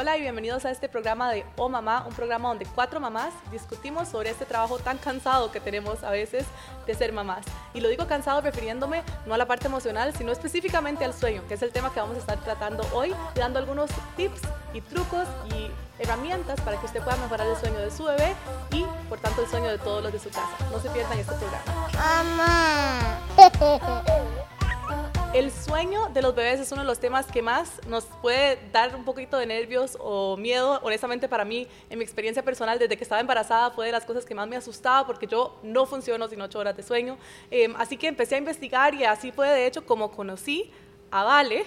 Hola y bienvenidos a este programa de Oh Mamá, un programa donde cuatro mamás discutimos sobre este trabajo tan cansado que tenemos a veces de ser mamás. Y lo digo cansado refiriéndome no a la parte emocional, sino específicamente al sueño, que es el tema que vamos a estar tratando hoy, dando algunos tips y trucos y herramientas para que usted pueda mejorar el sueño de su bebé y por tanto el sueño de todos los de su casa. No se pierdan este programa. Mamá. El sueño de los bebés es uno de los temas que más nos puede dar un poquito de nervios o miedo. Honestamente, para mí, en mi experiencia personal, desde que estaba embarazada, fue de las cosas que más me asustaba porque yo no funciono sin ocho horas de sueño. Em, así que empecé a investigar y así fue, de hecho, como conocí a Vale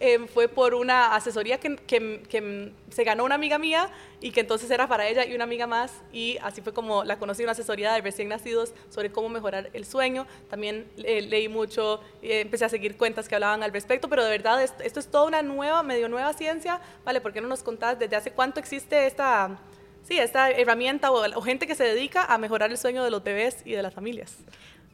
em, fue por una asesoría que, se ganó una amiga mía y que entonces era para ella y una amiga más y así fue como la conocí, una asesoría de recién nacidos sobre cómo mejorar el sueño. También eh, leí mucho, eh, empecé a seguir cuentas que hablaban al respecto, pero de verdad esto, esto, es toda una nueva, medio nueva ciencia. Vale, ¿por qué no nos contás desde hace cuánto existe esta, sí, esta herramienta o, o gente que se dedica a mejorar el sueño de los bebés y de las familias?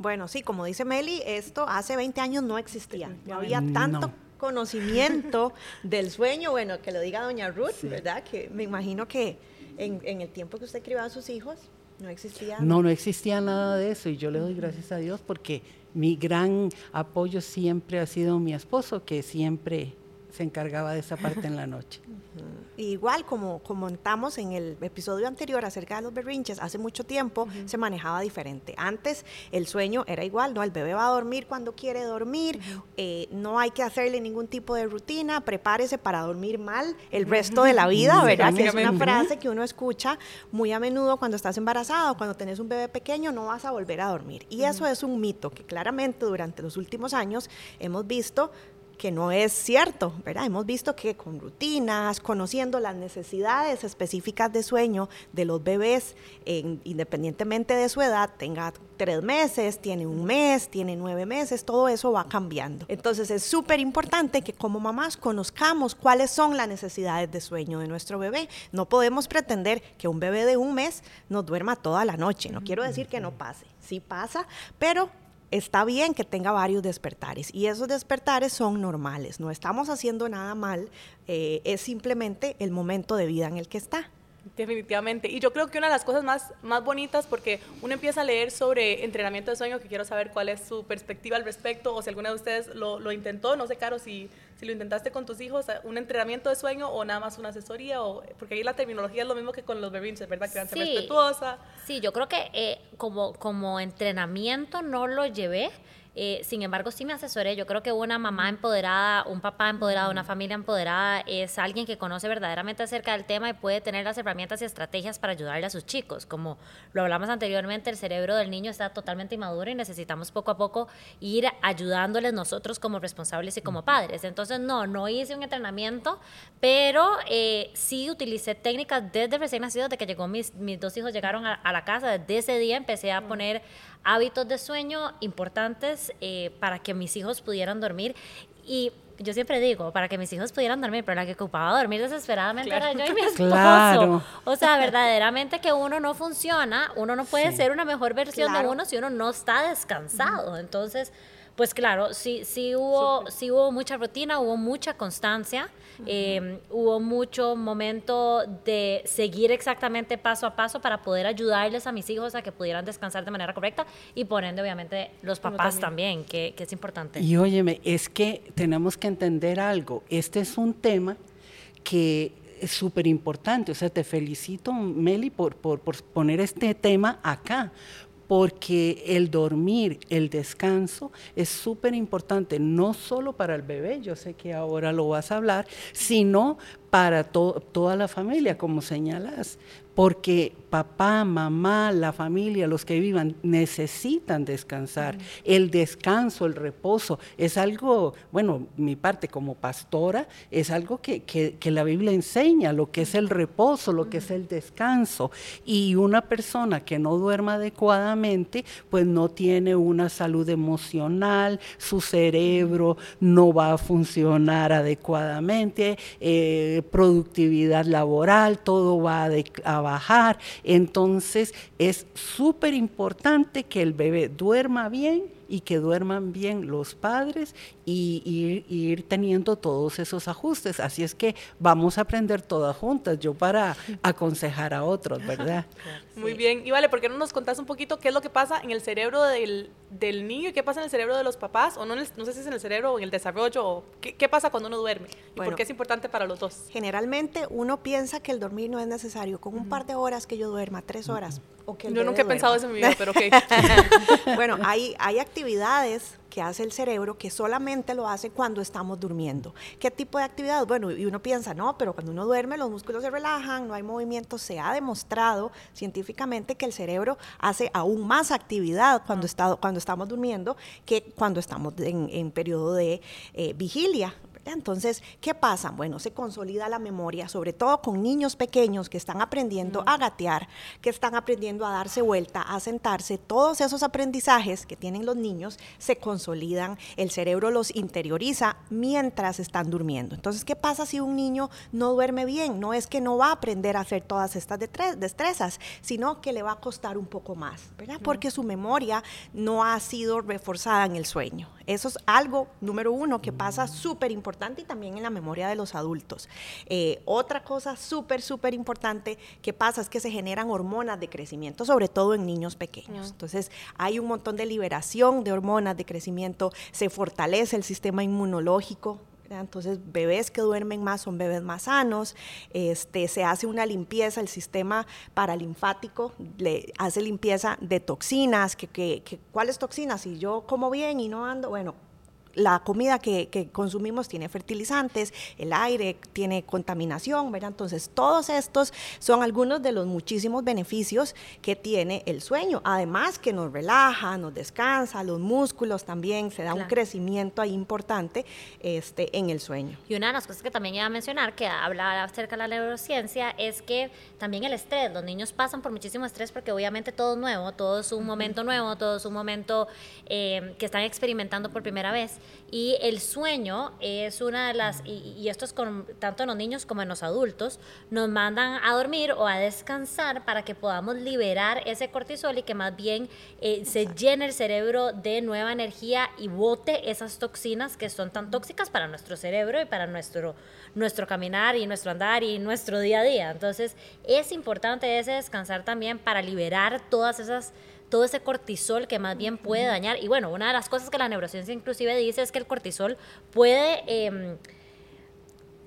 Bueno, sí, como dice Meli, esto hace 20 años no existía. No había tanto no. conocimiento del sueño. Bueno, que lo diga doña Ruth, sí. ¿verdad? Que me imagino que en, en, el tiempo que usted criaba a sus hijos no existía. No, no existía nada de eso. Y yo le doy gracias a Dios porque mi gran apoyo siempre ha sido mi esposo, que siempre se encargaba de esa parte en la noche. Uh -huh. Igual como comentamos en el episodio anterior acerca de los berrinches, hace mucho tiempo uh -huh. se manejaba diferente. Antes el sueño era igual, ¿no? El bebé va a dormir cuando quiere dormir, uh -huh. eh, no hay que hacerle ningún tipo de rutina, prepárese para dormir mal el resto de la vida, ¿verdad? Que es una frase que uno escucha muy a menudo cuando estás embarazada o cuando tenés un bebé pequeño, no vas a volver a dormir. Y eso es un mito que claramente durante los últimos años hemos visto que no es cierto, ¿verdad? Hemos visto que con rutinas, conociendo las necesidades específicas de sueño de los bebés, en, independientemente de su edad, tenga tres meses, tiene un mes, tiene nueve meses, todo eso va cambiando. Entonces es súper importante que como mamás conozcamos cuáles son las necesidades de sueño de nuestro bebé. No podemos pretender que un bebé de un mes nos duerma toda la noche. No quiero decir que no pase, sí pasa, pero está bien que tenga varios despertares y esos despertares son normales, no estamos haciendo nada mal, eh, es simplemente el momento de vida en el que está. Definitivamente. Y yo creo que una de las cosas más, más bonitas, porque uno empieza a leer sobre entrenamiento de sueño, que quiero saber cuál es su perspectiva al respecto, o si alguna de ustedes lo, lo intentó, no sé, Caro, si, si lo intentaste con tus hijos, un entrenamiento de sueño o nada más una asesoría, o, porque ahí la terminología es lo mismo que con los berrinches, ¿verdad? Que sí, respetuosa. Sí, yo creo que eh, como, como entrenamiento no lo llevé, eh, sin embargo, sí me asesoré. Yo creo que una mamá empoderada, un papá empoderado, una familia empoderada es alguien que conoce verdaderamente acerca del tema y puede tener las herramientas y estrategias para ayudarle a sus chicos. Como lo hablamos anteriormente, el cerebro del niño está totalmente inmaduro y necesitamos poco a poco ir ayudándoles nosotros como responsables y como padres. Entonces, no, no hice un entrenamiento, pero eh, sí utilicé técnicas desde recién nacidos, de que llegó mis, mis dos hijos llegaron a, a la casa. Desde ese día empecé a poner hábitos de sueño importantes eh, para que mis hijos pudieran dormir. Y yo siempre digo, para que mis hijos pudieran dormir, pero la que ocupaba dormir desesperadamente claro. era yo y mi esposo. Claro. O sea, verdaderamente que uno no funciona, uno no puede sí. ser una mejor versión claro. de uno si uno no está descansado. Entonces, pues claro, sí, sí, hubo, sí hubo mucha rutina, hubo mucha constancia, uh -huh. eh, hubo mucho momento de seguir exactamente paso a paso para poder ayudarles a mis hijos a que pudieran descansar de manera correcta y por ende, obviamente, los papás también, también que, que es importante. Y óyeme, es que tenemos que entender algo, este es un tema que es súper importante. O sea, te felicito, Meli, por, por, por, poner este tema acá, porque el dormir, el descanso es súper importante, no solo para el bebé, yo sé que ahora lo vas a hablar, sino para to toda la familia, como señalas, porque papá, mamá, la familia, los que vivan, necesitan descansar. El descanso, el reposo, es algo, bueno, mi parte como pastora, es algo que, que, que la Biblia enseña, lo que es el reposo, lo que es el descanso. Y una persona que no duerma adecuadamente, pues no tiene una salud emocional, su cerebro no va a funcionar adecuadamente, eh, productividad laboral, todo va a, a bajar. Entonces es súper importante que el bebé duerma bien y que duerman bien los padres y, ir teniendo todos esos ajustes. Así es que vamos a aprender todas juntas, yo para aconsejar a otros, ¿verdad? Muy bien. Y vale, ¿por qué no nos contás un poquito qué es lo que pasa en el cerebro del, del niño y qué pasa en el cerebro de los papás? O no, no sé si es en el cerebro o en el desarrollo, o qué, qué pasa cuando uno duerme y por qué es importante para los dos. Generalmente uno piensa que el dormir no es necesario. Con un par de horas que yo duerma, tres horas. O que yo nunca he pensado eso en mi vida, pero ok. bueno, hay, hay actividades que hace el cerebro que solamente lo hace cuando estamos durmiendo. ¿Qué tipo de actividad? Bueno, y uno piensa, no, pero cuando uno duerme los músculos se relajan, no hay movimiento. Se ha demostrado científicamente que el cerebro hace aún más actividad cuando, está, cuando estamos durmiendo que cuando estamos en, periodo de eh, vigilia. Entonces, ¿qué pasa? Bueno, se consolida la memoria, sobre todo con niños pequeños que están aprendiendo a gatear, que están aprendiendo a darse vuelta, a sentarse. Todos esos aprendizajes que tienen los niños se consolidan, el cerebro los interioriza mientras están durmiendo. Entonces, ¿qué pasa si un niño no duerme bien? No es que no va a aprender a hacer todas estas destrezas, sino que le va a costar un poco más, ¿verdad? Porque su memoria no ha sido reforzada en el sueño. Eso es algo, número uno, que pasa súper importante y también en la memoria de los adultos. Eh, otra cosa súper, súper importante que pasa es que se generan hormonas de crecimiento, sobre todo en niños pequeños. Entonces, hay un montón de liberación de hormonas de crecimiento, se fortalece el sistema inmunológico, entonces, bebés que duermen más son bebés más sanos. Este, se hace una limpieza, el sistema paralinfático le hace limpieza de toxinas. Que, que, ¿Cuáles toxinas? Si yo como bien y no ando, bueno, la comida que, consumimos tiene fertilizantes, el aire tiene contaminación, ¿verdad? Entonces, todos estos son algunos de los muchísimos beneficios que tiene el sueño. Además que nos relaja, nos descansa, los músculos también, se da un crecimiento ahí importante este, en el sueño. Y una de las cosas que también iba a mencionar, que habla acerca de la neurociencia, es que también el estrés, los niños pasan por muchísimo estrés porque obviamente todo es nuevo, todo es un momento nuevo, todo es un momento eh, que están experimentando por primera vez. Y el sueño es una de las, y, esto es con, tanto en los niños como en los adultos, nos mandan a dormir o a descansar para que podamos liberar ese cortisol y que más bien eh, se llene el cerebro de nueva energía y bote esas toxinas que son tan tóxicas para nuestro cerebro y para nuestro, nuestro caminar y nuestro andar y nuestro día a día. Entonces es importante ese descansar también para liberar todas esas todo ese cortisol que más bien puede dañar. Y bueno, una de las cosas que la neurociencia inclusive dice es que el cortisol puede... Em,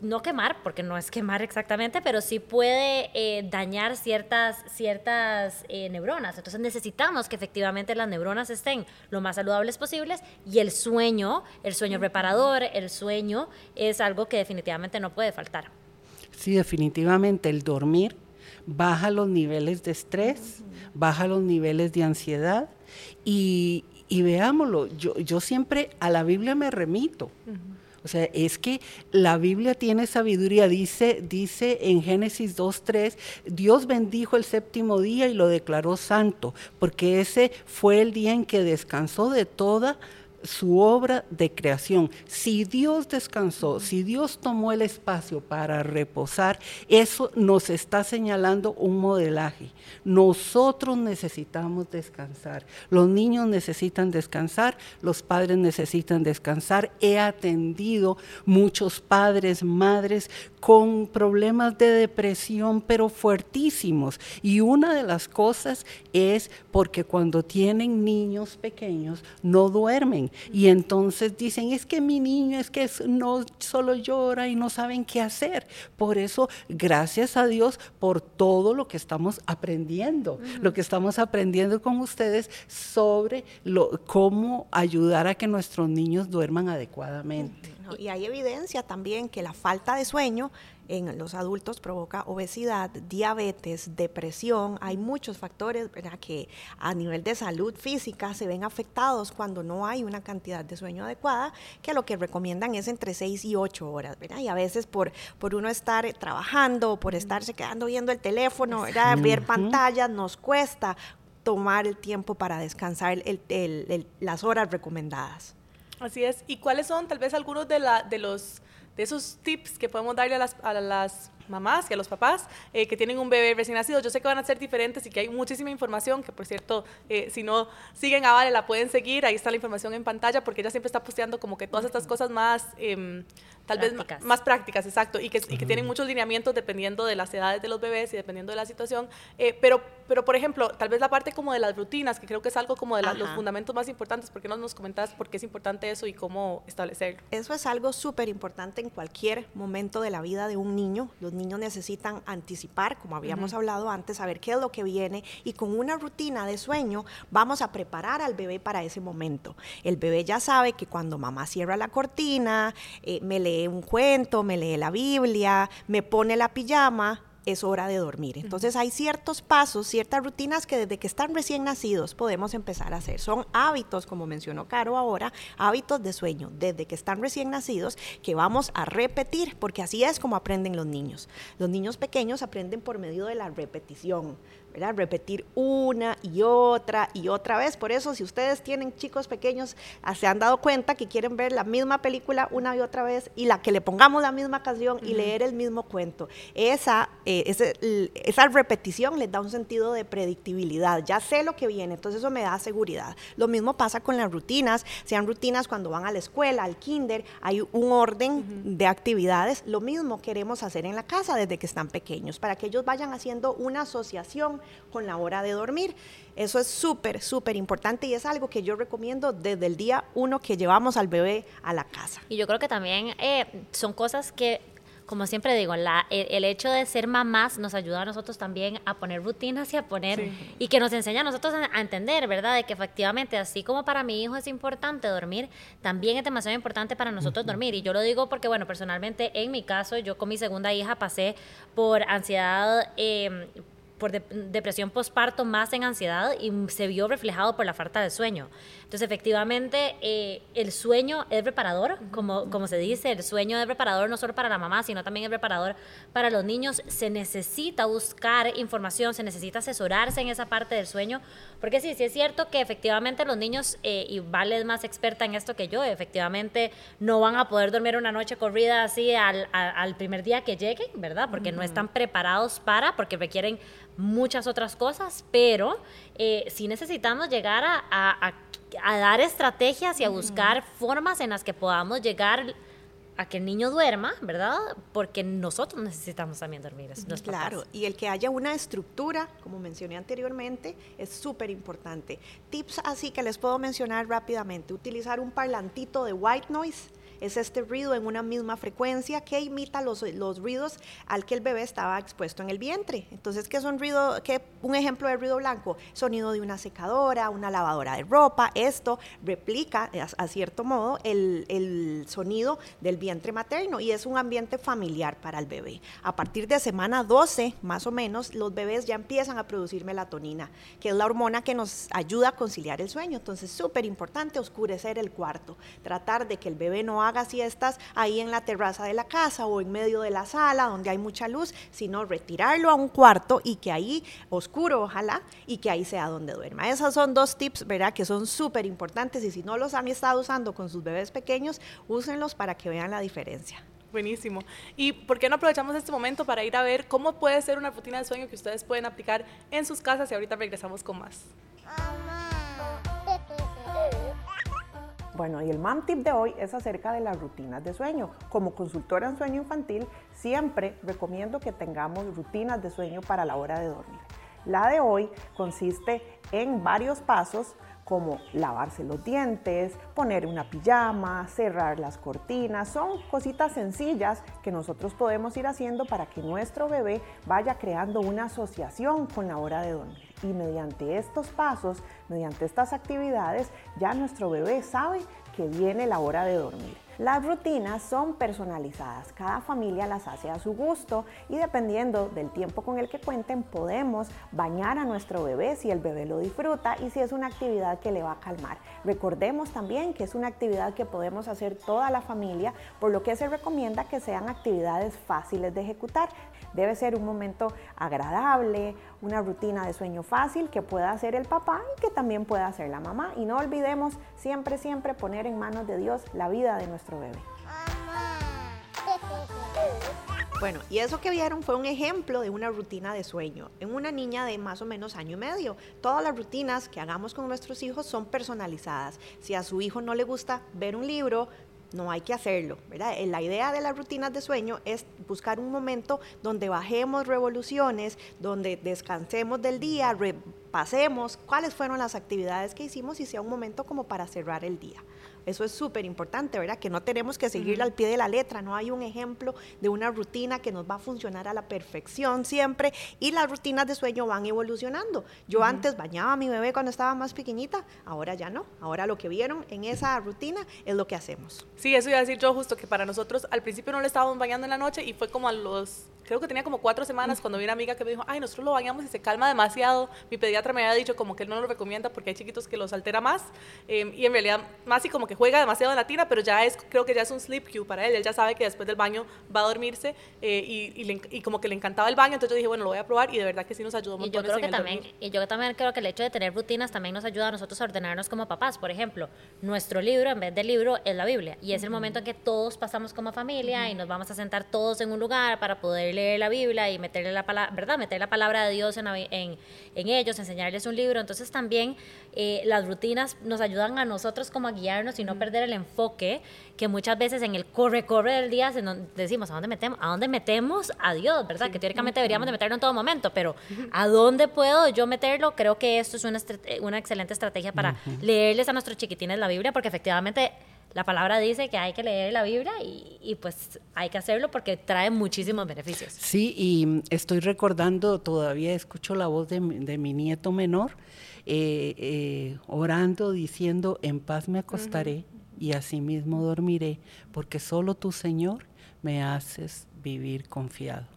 no quemar, porque no es quemar exactamente, pero sí puede eh, dañar ciertas, ciertas eh, neuronas. Entonces necesitamos que efectivamente las neuronas estén lo más saludables posibles y el sueño, el sueño reparador, el sueño es algo que definitivamente no puede faltar. Sí, definitivamente el dormir baja los niveles de estrés, baja los niveles de ansiedad y, veámoslo, yo, siempre a la Biblia me remito. O sea, es que la Biblia tiene sabiduría, dice, dice en Génesis 2.3, Dios bendijo el séptimo día y lo declaró santo, porque ese fue el día en que descansó de toda su obra de creación. Si Dios descansó, si Dios tomó el espacio para reposar, eso nos está señalando un modelaje. Nosotros necesitamos descansar. Los niños necesitan descansar, los padres necesitan descansar. He atendido muchos padres, madres con problemas de depresión, pero fuertísimos. Y una de las cosas es porque cuando tienen niños pequeños no duermen y entonces dicen, es que mi niño es que no solo llora y no saben qué hacer. Por eso, gracias a Dios por todo lo que estamos aprendiendo, lo que estamos aprendiendo con ustedes sobre lo, cómo ayudar a que nuestros niños duerman adecuadamente. Y hay evidencia también que la falta de sueño en los adultos provoca obesidad, diabetes, depresión. Hay muchos factores que a nivel de salud física se ven afectados cuando no hay una cantidad de sueño adecuada, que lo que recomiendan es entre 6 y 8 horas. Y a veces por, por uno estar trabajando, por estarse quedando viendo el teléfono, ver pantallas, nos cuesta tomar el tiempo para descansar las horas recomendadas. Así es. ¿Y cuáles son tal vez algunos de, la, de los de esos tips que podemos darle a las, a las mamás y a los papás eh, que tienen un bebé recién nacido. Yo sé que van a ser diferentes y que hay muchísima información, que por cierto, eh, si no siguen a Vale, la pueden seguir, ahí está la información en pantalla, porque ella siempre está posteando como que todas estas cosas más, em, tal vez más prácticas, exacto, y que, y que tienen muchos lineamientos dependiendo de las edades de los bebés y dependiendo de la situación. Eh, pero, pero, por ejemplo, tal vez la parte como de las rutinas, que creo que es algo como de los fundamentos más importantes, ¿por qué no nos comentas por qué es importante eso y cómo establecerlo? Eso es algo súper importante en cualquier momento de la vida de un niño. Los niños necesitan anticipar, como habíamos hablado antes, saber qué es lo que viene y con una rutina de sueño vamos a preparar al bebé para ese momento. El bebé ya sabe que cuando mamá cierra la cortina, eh, me lee un cuento, me lee la Biblia, me pone la pijama, es hora de dormir. Entonces hay ciertos pasos, ciertas rutinas que desde que están recién nacidos podemos empezar a hacer. Son hábitos, como mencionó Caro ahora, hábitos de sueño desde que están recién nacidos que vamos a repetir, porque así es como aprenden los niños. Los niños pequeños aprenden por medio de la repetición. Repetir una y otra y otra vez. Por eso, si ustedes tienen chicos pequeños, ah, se han dado cuenta que quieren ver la misma película una y otra vez y la que le pongamos la misma canción y leer el mismo cuento. Esa, eh, esa repetición les da un sentido de predictibilidad. Ya sé lo que viene, entonces eso me da seguridad. Lo mismo pasa con las rutinas, sean rutinas cuando van a la escuela, al kinder, hay un orden de actividades. Lo mismo queremos hacer en la casa desde que están pequeños, para que ellos vayan haciendo una asociación con la hora de dormir. Eso es súper, súper importante y es algo que yo recomiendo desde el día uno que llevamos al bebé a la casa. Y yo creo que también eh, son cosas que como siempre digo, la, el, hecho de ser mamás nos ayuda a nosotros también a poner rutinas y a poner, y que nos enseña a nosotros a, entender, ¿verdad? De que efectivamente, así como para mi hijo es importante dormir, también es demasiado importante para nosotros dormir. Y yo lo digo porque, bueno, personalmente, en mi caso, yo con mi segunda hija pasé por ansiedad. Eh, por depresión postparto más en ansiedad y se vio reflejado por la falta de sueño. Entonces, efectivamente, eh, el sueño es reparador, como, como se dice, el sueño es reparador no solo para la mamá, sino también es reparador para los niños. Se necesita buscar información, se necesita asesorarse en esa parte del sueño, porque sí, sí es cierto que efectivamente los niños, eh, y Vale es más experta en esto que yo, efectivamente no van a poder dormir una noche corrida así al, al primer día que lleguen, ¿verdad? Porque no están preparados para, porque requieren muchas otras cosas, pero eh, sí necesitamos llegar a, dar estrategias y a buscar formas en las que podamos llegar a que el niño duerma, ¿verdad? Porque nosotros necesitamos también dormir. Claro, y el que haya una estructura, como mencioné anteriormente, es súper importante. Tips así que les puedo mencionar rápidamente. Utilizar un parlantito de white noise es este ruido en una misma frecuencia que imita los, los ruidos al que el bebé estaba expuesto en el vientre. Entonces, ¿qué es un ruido, qué, un ejemplo de ruido blanco? Sonido de una secadora, una lavadora de ropa. Esto replica a, cierto modo el, el sonido del vientre materno y es un ambiente familiar para el bebé. A partir de semana 12, más o menos, los bebés ya empiezan a producir melatonina, que es la hormona que nos ayuda a conciliar el sueño. Entonces, súper importante oscurecer el cuarto, tratar de que el bebé no haga haga siestas ahí en la terraza de la casa o en medio de la sala donde hay mucha luz, sino retirarlo a un cuarto y que ahí, oscuro ojalá, y que ahí sea donde duerma. Esos son dos tips, ¿verdad? Que son súper importantes y si no los han estado usando con sus bebés pequeños, úsenlos para que vean la diferencia. Buenísimo. ¿Y por qué no aprovechamos este momento para ir a ver cómo puede ser una rutina de sueño que ustedes pueden aplicar en sus casas y ahorita regresamos con más? Bueno, y el MAM tip de hoy es acerca de las rutinas de sueño. Como consultora en sueño infantil, siempre recomiendo que tengamos rutinas de sueño para la hora de dormir. La de hoy consiste en varios pasos como lavarse los dientes, poner una pijama, cerrar las cortinas. Son cositas sencillas que nosotros podemos ir haciendo para que nuestro bebé vaya creando una asociación con la hora de dormir. Y mediante estos pasos, mediante estas actividades, ya nuestro bebé sabe que viene la hora de dormir. Las rutinas son personalizadas, cada familia las hace a su gusto y dependiendo del tiempo con el que cuenten podemos bañar a nuestro bebé si el bebé lo disfruta y si es una actividad que le va a calmar. Recordemos también que es una actividad que podemos hacer toda la familia, por lo que se recomienda que sean actividades fáciles de ejecutar. Debe ser un momento agradable, una rutina de sueño fácil que pueda hacer el papá y que también pueda hacer la mamá. Y no olvidemos siempre, siempre poner en manos de Dios la vida de nuestro bebé. Bueno, y eso que vieron fue un ejemplo de una rutina de sueño en una niña de más o menos año y medio. Todas las rutinas que hagamos con nuestros hijos son personalizadas. Si a su hijo no le gusta ver un libro, no hay que hacerlo, ¿verdad? Eh, la idea de las rutinas de sueño es buscar un momento donde bajemos revoluciones, donde descansemos del día, repasemos cuáles fueron las actividades que hicimos y sea un momento como para cerrar el día. Eso es súper importante, ¿verdad? Que no tenemos que seguirla al pie de la letra, no hay un ejemplo de una rutina que nos va a funcionar a la perfección siempre y las rutinas de sueño van evolucionando. Yo antes bañaba a mi bebé cuando estaba más pequeñita, ahora ya no. Ahora lo que vieron en esa rutina es lo que hacemos. Sí, eso iba a decir yo justo que para nosotros al principio no le estábamos bañando en la noche y fue como a los creo que tenía como cuatro semanas cuando vi una amiga que me dijo, ay, nosotros lo bañamos y se calma demasiado. Mi pediatra me había dicho como que él no lo recomienda porque hay chiquitos que los altera más. Em, y en realidad, más y como que juega demasiado en la tina, pero ya es, creo que ya es un sleep cue para él. Él ya sabe que después del baño va a dormirse eh, y, y, como que le encantaba el baño. Entonces yo dije, bueno, lo voy a probar y de verdad que sí nos ayudó mucho. Y yo creo que también, y yo también creo que el hecho de tener rutinas también nos ayuda a nosotros a ordenarnos como papás. Por ejemplo, nuestro libro en vez del libro es la Biblia. Y es el momento en que todos pasamos como familia y nos vamos a sentar todos en un lugar para poder leer la Biblia y meterle la palabra, ¿verdad? Meter la palabra de Dios en, en, en ellos, enseñarles un libro. Entonces también eh, las rutinas nos ayudan a nosotros como a guiarnos y no perder el enfoque que muchas veces en el corre, corre del día decimos, ¿a dónde metemos? ¿A dónde metemos a Dios? ¿Verdad? Que teóricamente deberíamos de meterlo en todo momento, pero ¿a dónde puedo yo meterlo? Creo que esto es una, una excelente estrategia para leerles a nuestros chiquitines la Biblia, porque efectivamente la palabra dice que hay que leer la Biblia y, pues hay que hacerlo porque trae muchísimos beneficios. Sí, y estoy recordando, todavía escucho la voz de, mi nieto menor eh, eh, orando, diciendo, en paz me acostaré y asimismo dormiré, porque solo tu Señor me haces vivir confiado.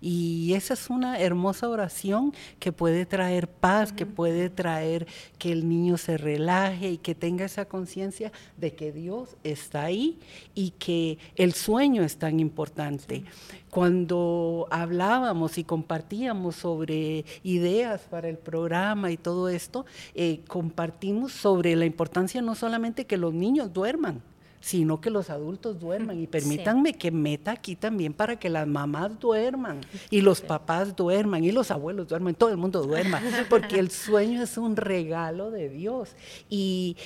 Y esa es una hermosa oración que puede traer paz, que puede traer que el niño se relaje y que tenga esa conciencia de que Dios está ahí y que el sueño es tan importante. Cuando hablábamos y compartíamos sobre ideas para el programa y todo esto, eh, compartimos sobre la importancia no solamente que los niños duerman, sino que los adultos duerman. Y permítanme que meta aquí también para que las mamás duerman y los papás duerman y los abuelos duerman, todo el mundo duerma, porque el sueño es un regalo de Dios. Y,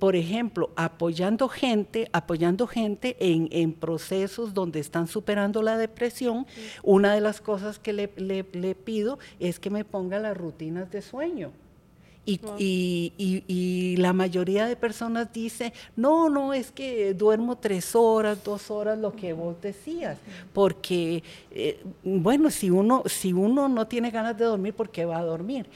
por ejemplo, apoyando gente, apoyando gente en, en, procesos donde están superando la depresión, una de las cosas que le, le pido es que me ponga las rutinas de sueño. Y, la mayoría de personas dice, no, no, es que duermo tres horas, dos horas, lo que vos decías, porque, eh, bueno, si uno, si uno no tiene ganas de dormir, ¿por qué va a dormir?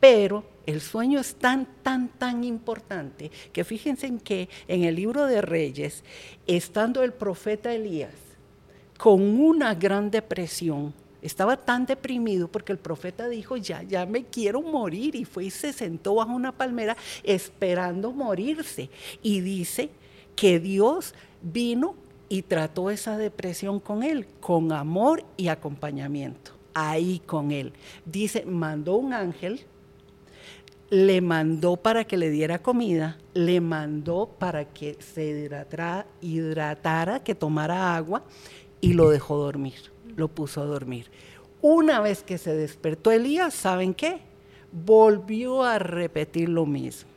Pero el sueño es tan, tan, tan importante que fíjense en que en el libro de Reyes, estando el profeta Elías con una gran depresión, estaba tan deprimido porque el profeta dijo, ya, ya me quiero morir. Y fue y se sentó bajo una palmera esperando morirse. Y dice que Dios vino y trató esa depresión con él, con amor y acompañamiento. Ahí con él. Dice, mandó un ángel, le mandó para que le diera comida, le mandó para que se hidratara, hidratara que tomara agua y lo dejó dormir lo puso a dormir. Una vez que se despertó Elías, ¿saben qué? Volvió a repetir lo mismo.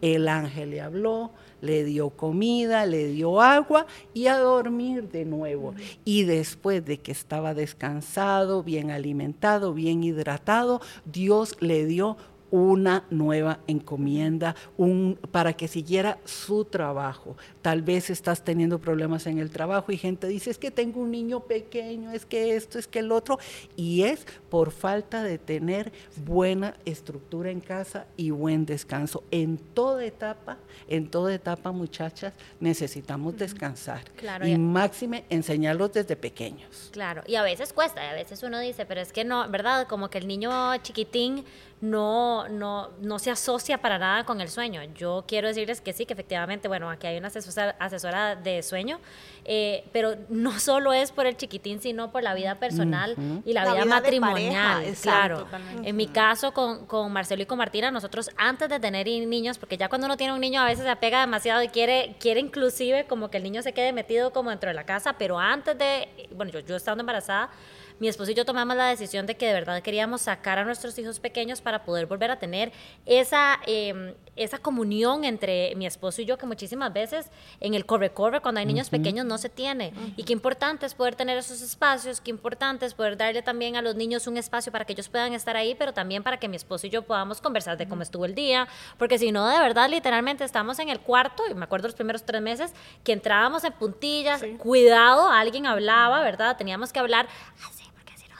El ángel le habló, le dio comida, le dio agua y a dormir de nuevo. Y después de que estaba descansado, bien alimentado, bien hidratado, Dios le dio una nueva encomienda, un, para que siguiera su trabajo. Tal vez estás teniendo problemas en el trabajo y gente dice, es que tengo un niño pequeño, es que esto, es que el otro, y es por falta de tener buena estructura en casa y buen descanso. En toda etapa, en toda etapa, muchachas, necesitamos descansar. Claro, y ya. máxime enseñarlos desde pequeños. Claro, y a veces cuesta, y a veces uno dice, pero es que no, ¿verdad? Como que el niño chiquitín no, no, no se asocia para nada con el sueño. Yo quiero decirles que sí, que efectivamente, bueno, aquí hay una asesora, asesora de sueño, eh, pero no solo es por el chiquitín, sino por la vida personal y la, La vida, matrimonial. pareja, claro. En mi caso, con, con Marcelo y con Martina, nosotros antes de tener niños, porque ya cuando uno tiene un niño a veces se apega demasiado y quiere, quiere inclusive como que el niño se quede metido como dentro de la casa, pero antes de, bueno, yo, yo estando embarazada, mi esposo y yo tomamos la decisión de que de verdad queríamos sacar a nuestros hijos pequeños para poder volver a tener esa, eh, esa comunión entre mi esposo y yo que muchísimas veces en el corre-corre cuando hay niños pequeños no se tiene. Y qué importante es poder tener esos espacios, qué importante es poder darle también a los niños un espacio para que ellos puedan estar ahí, pero también para que mi esposo y yo podamos conversar de cómo estuvo el día, porque si no, de verdad, literalmente estamos en el cuarto, y me acuerdo los primeros tres meses, que entrábamos en puntillas, cuidado, alguien hablaba, ¿verdad? Teníamos que hablar así,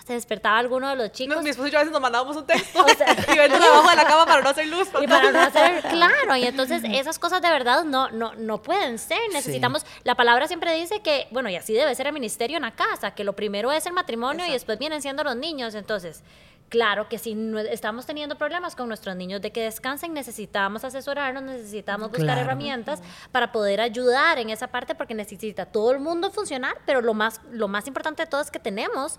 se despertaba alguno de los chicos. No, mi esposo y yo a veces nos mandábamos un texto O sea- y ven debajo de la cama para no hacer luz. Y para no hacer, claro, y entonces esas cosas de verdad no, no, no pueden ser. Necesitamos, la palabra siempre dice que, bueno, y así debe ser el ministerio en la casa, que lo primero es el matrimonio y después vienen siendo los niños. Entonces, claro que si no- estamos teniendo problemas con nuestros niños de que descansen, necesitamos asesorarnos, necesitamos buscar Claro. herramientas para poder ayudar en esa parte, porque necesita todo el mundo funcionar, pero lo más, lo más importante de todo es que tenemos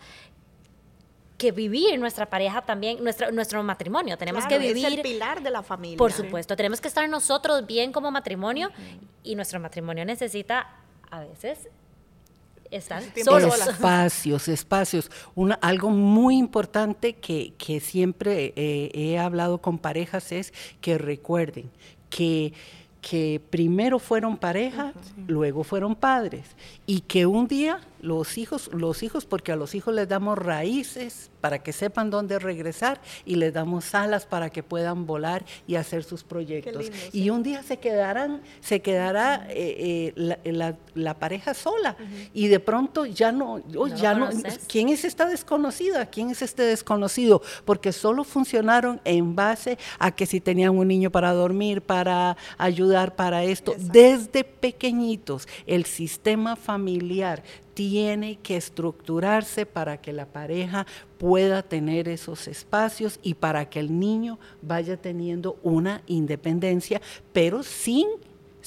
que vivir nuestra pareja también, nuestra, nuestro matrimonio. Tenemos Claro, que vivir Es el pilar de la familia. por supuesto, tenemos que estar nosotros bien como matrimonio y nuestro matrimonio necesita a veces estar solos. Espacios, espacios. Una, algo muy importante que, que siempre eh, he hablado con parejas es que recuerden que, que primero fueron pareja, luego fueron padres y que un día los hijos, los hijos, porque a los hijos les damos raíces para que sepan dónde regresar y les damos alas para que puedan volar y hacer sus proyectos. lindo, y un día se quedarán, se quedará eh, eh, la, la- la pareja sola y de pronto ya no, oh, No ya no. ¿quién es esta desconocida? ¿Quién es este desconocido? Porque solo funcionaron en base a que si tenían un niño para dormir, para ayudar, para esto, desde pequeñitos, el sistema familiar tiene que estructurarse para que la pareja pueda tener esos espacios y para que el niño vaya teniendo una independencia, pero sin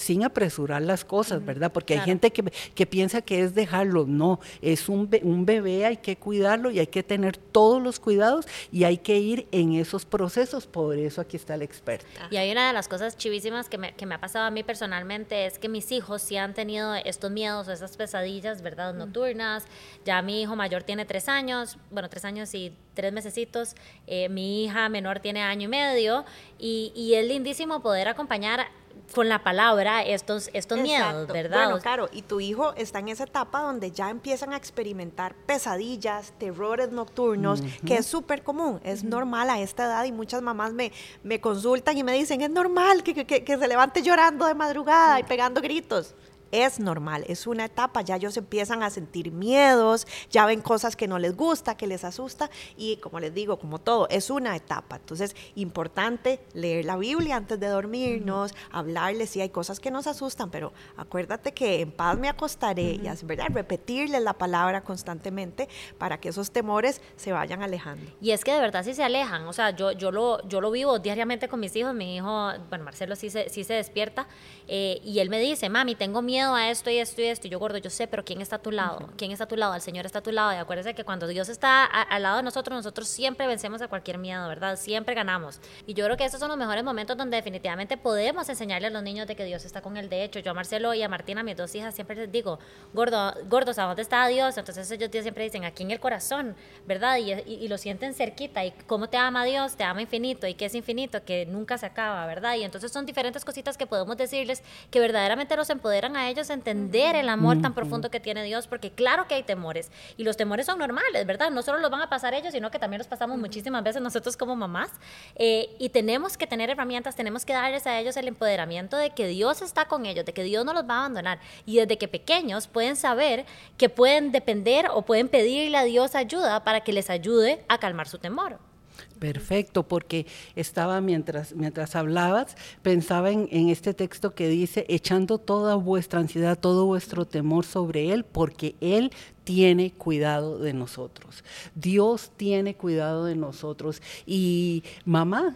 sin apresurar las cosas, ¿verdad? Porque hay gente que, que piensa que es dejarlo, no, es un, be- un bebé, hay que cuidarlo y hay que tener todos los cuidados y hay que ir en esos procesos, por eso aquí está el experto. Y hay una de las cosas chivísimas que me, que me ha pasado a mí personalmente es que mis hijos sí han tenido estos miedos o esas pesadillas, ¿verdad? Nocturnas. Ya mi hijo mayor tiene tres años, bueno, tres años y tres mesecitos. Eh, mi hija menor tiene año y medio. Y, y es lindísimo poder acompañar con la palabra estos, estos miedos. ¿verdad? Bueno, claro, y tu hijo está en esa etapa donde ya empiezan a experimentar pesadillas, terrores nocturnos, que es súper común, es normal a esta edad y muchas mamás me, me consultan y me dicen, es normal que, que- que- que se levante llorando de madrugada y pegando gritos. Es normal, es una etapa, ya ellos empiezan a sentir miedos, ya ven cosas que no les gusta, que les asusta y como les digo, como todo, es una etapa. Entonces, importante leer la Biblia antes de dormirnos, hablarles si hay cosas que nos asustan, pero acuérdate que en paz me acostaré y así, ¿verdad? Repetirles la palabra constantemente para que esos temores se vayan alejando. Y es que de verdad sí se alejan, o sea, yo, yo, lo, yo lo vivo diariamente con mis hijos, mi hijo, bueno, Marcelo sí se, sí se despierta eh, y él me dice, mami, tengo miedo a esto y esto y esto, y yo gordo, yo sé, pero ¿quién está a tu lado? ¿Quién está a tu lado? El Señor está a tu lado, y acuérdese que cuando Dios está a- al lado de nosotros, nosotros siempre vencemos a cualquier miedo, ¿verdad? Siempre ganamos. Y yo creo que esos son los mejores momentos donde definitivamente podemos enseñarle a los niños de que Dios está con él. De hecho, yo a Marcelo y a Martina, mis dos hijas, siempre les digo, gordo, gordos, ¿a dónde está Dios? Entonces ellos siempre dicen, aquí en el corazón, ¿verdad? Y, y- y lo sienten cerquita. ¿Y cómo te ama Dios? Te ama infinito. ¿Y qué es infinito? Que nunca se acaba, ¿verdad? Y entonces son diferentes cositas que podemos decirles que verdaderamente los empoderan a ellos a entender el amor tan profundo que tiene Dios, porque claro que hay temores, y los temores son normales, ¿verdad? No solo los van a pasar ellos, sino que también los pasamos muchísimas veces nosotros como mamás, eh, y tenemos que tener herramientas, tenemos que darles a ellos el empoderamiento de que Dios está con ellos, de que Dios no los va a abandonar, y desde que pequeños pueden saber que pueden depender o pueden pedirle a Dios ayuda para que les ayude a calmar su temor. Perfecto, porque estaba mientras, mientras hablabas, pensaba en, este texto que dice, echando toda vuestra ansiedad, todo vuestro temor sobre Él, porque Él tiene cuidado de nosotros. Dios tiene cuidado de nosotros. Y mamás,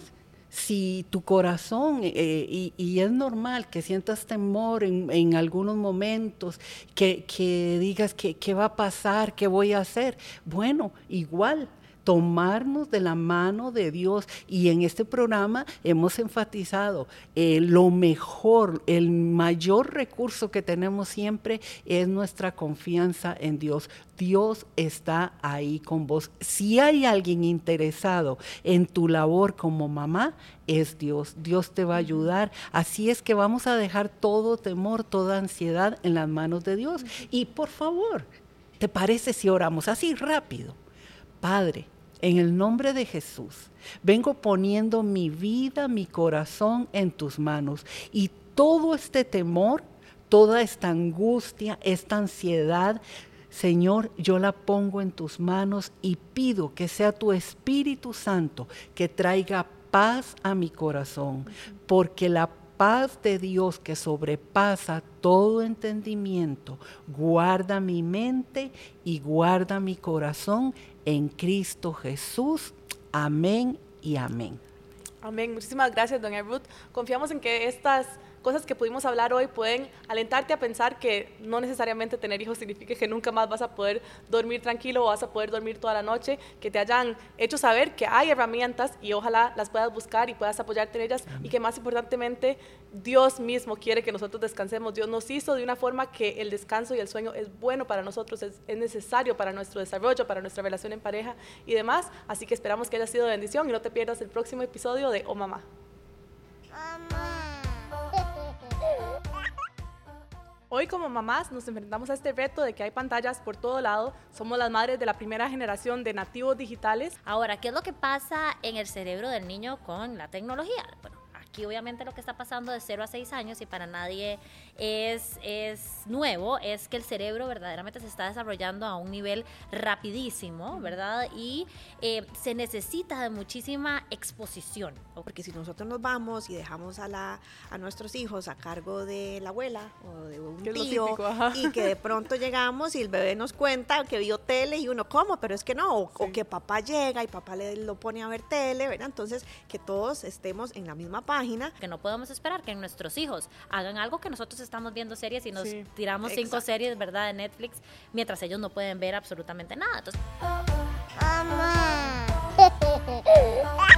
si tu corazón, eh, y, y, es normal que sientas temor en, en algunos momentos, que, que digas que, qué va a pasar, qué voy a hacer, bueno, igual tomarnos de la mano de Dios. Y en este programa hemos enfatizado eh, lo mejor, el mayor recurso que tenemos siempre es nuestra confianza en Dios. Dios está ahí con vos. Si hay alguien interesado en tu labor como mamá, es Dios. Dios te va a ayudar. Así es que vamos a dejar todo temor, toda ansiedad en las manos de Dios. Y por favor, ¿te parece si oramos así rápido? Padre, en el nombre de Jesús, vengo poniendo mi vida, mi corazón en tus manos. Y todo este temor, toda esta angustia, esta ansiedad, Señor, yo la pongo en tus manos y pido que sea tu Espíritu Santo que traiga paz a mi corazón, porque la paz de Dios que sobrepasa todo entendimiento, guarda mi mente y guarda mi corazón en Cristo Jesús. Amén y amén. Amén. Muchísimas gracias, doña Ruth. Confiamos en que estas cosas que pudimos hablar hoy pueden alentarte a pensar que no necesariamente tener hijos significa que nunca más vas a poder dormir tranquilo o vas a poder dormir toda la noche, que te hayan hecho saber que hay herramientas y ojalá las puedas buscar y puedas apoyarte en ellas y que más importantemente Dios mismo quiere que nosotros descansemos. Dios nos hizo de una forma que el descanso y el sueño es bueno para nosotros, es, es necesario para nuestro desarrollo, para nuestra relación en pareja y demás. Así que esperamos que haya sido de bendición y no te pierdas el próximo episodio de Oh Mamá. Hoy como mamás nos enfrentamos a este reto de que hay pantallas por todo lado. Somos las madres de la primera generación de nativos digitales. Ahora, ¿qué es lo que pasa en el cerebro del niño con la tecnología? Aquí obviamente lo que está pasando de 0 a 6 años y para nadie es, es nuevo, es que el cerebro verdaderamente se está desarrollando a un nivel rapidísimo, ¿verdad? Y eh, se necesita de muchísima exposición. Porque si nosotros nos vamos y dejamos a, la, a nuestros hijos a cargo de la abuela o de un tío típico, y que de pronto llegamos y el bebé nos cuenta que vio tele y uno, ¿cómo? Pero es que no, o, sí. o que papá llega y papá le lo pone a ver tele, ¿verdad? Entonces, que todos estemos en la misma que no podemos esperar que nuestros hijos hagan algo que nosotros estamos viendo series y nos tiramos cinco series, ¿verdad?, de Netflix, mientras ellos no pueden ver absolutamente nada. Entonces...